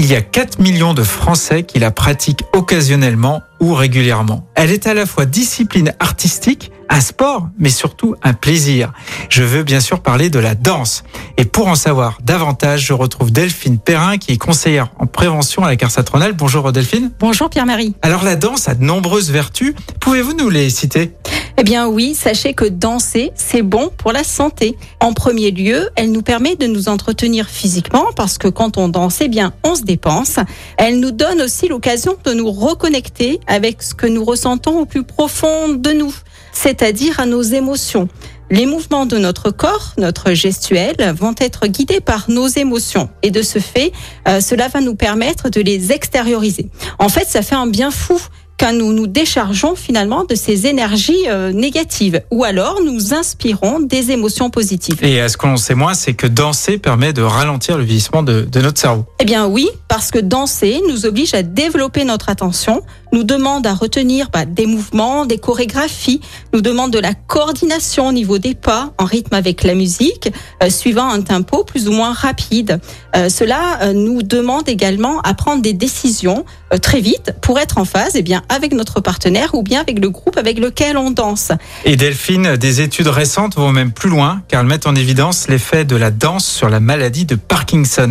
Il y a 4 millions de Français qui la pratiquent occasionnellement ou régulièrement. Elle est à la fois discipline artistique, un sport, mais surtout un plaisir. Je veux bien sûr parler de la danse. Et pour en savoir davantage, je retrouve Delphine Perrin, qui est conseillère en prévention à la CARSA Bonjour Delphine. Bonjour Pierre-Marie. Alors la danse a de nombreuses vertus. Pouvez-vous nous les citer? Eh bien oui, sachez que danser, c'est bon pour la santé. En premier lieu, elle nous permet de nous entretenir physiquement parce que quand on danse, eh bien, on se dépense. Elle nous donne aussi l'occasion de nous reconnecter avec ce que nous ressentons au plus profond de nous, c'est-à-dire à nos émotions. Les mouvements de notre corps, notre gestuelle, vont être guidés par nos émotions. Et de ce fait, euh, cela va nous permettre de les extérioriser. En fait, ça fait un bien fou quand nous nous déchargeons finalement de ces énergies euh, négatives ou alors nous inspirons des émotions positives. Et ce qu'on sait moins, c'est que danser permet de ralentir le vieillissement de, de notre cerveau. Eh bien oui, parce que danser nous oblige à développer notre attention, nous demande à retenir bah, des mouvements, des chorégraphies, nous demande de la coordination au niveau des pas en rythme avec la musique, euh, suivant un tempo plus ou moins rapide. Euh, cela euh, nous demande également à prendre des décisions très vite pour être en phase eh bien, avec notre partenaire ou bien avec le groupe avec lequel on danse. Et Delphine, des études récentes vont même plus loin car elles mettent en évidence l'effet de la danse sur la maladie de Parkinson.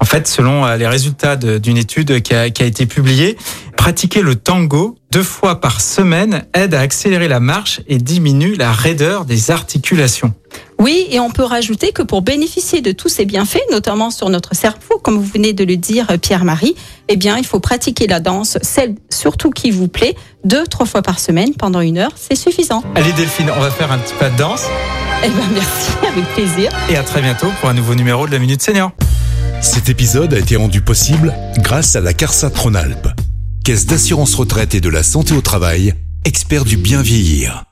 En fait, selon les résultats d'une étude qui a, qui a été publiée, pratiquer le tango deux fois par semaine aide à accélérer la marche et diminue la raideur des articulations. Oui, et on peut rajouter que pour bénéficier de tous ces bienfaits, notamment sur notre cerveau, comme vous venez de le dire, Pierre-Marie, eh bien, il faut pratiquer la danse, celle surtout qui vous plaît, deux, trois fois par semaine pendant une heure, c'est suffisant. Allez Delphine, on va faire un petit pas de danse. Eh bien, merci, avec plaisir. Et à très bientôt pour un nouveau numéro de la Minute Senior. Cet épisode a été rendu possible grâce à la CARSA Tronalp, Caisse d'assurance retraite et de la santé au travail, expert du bien vieillir.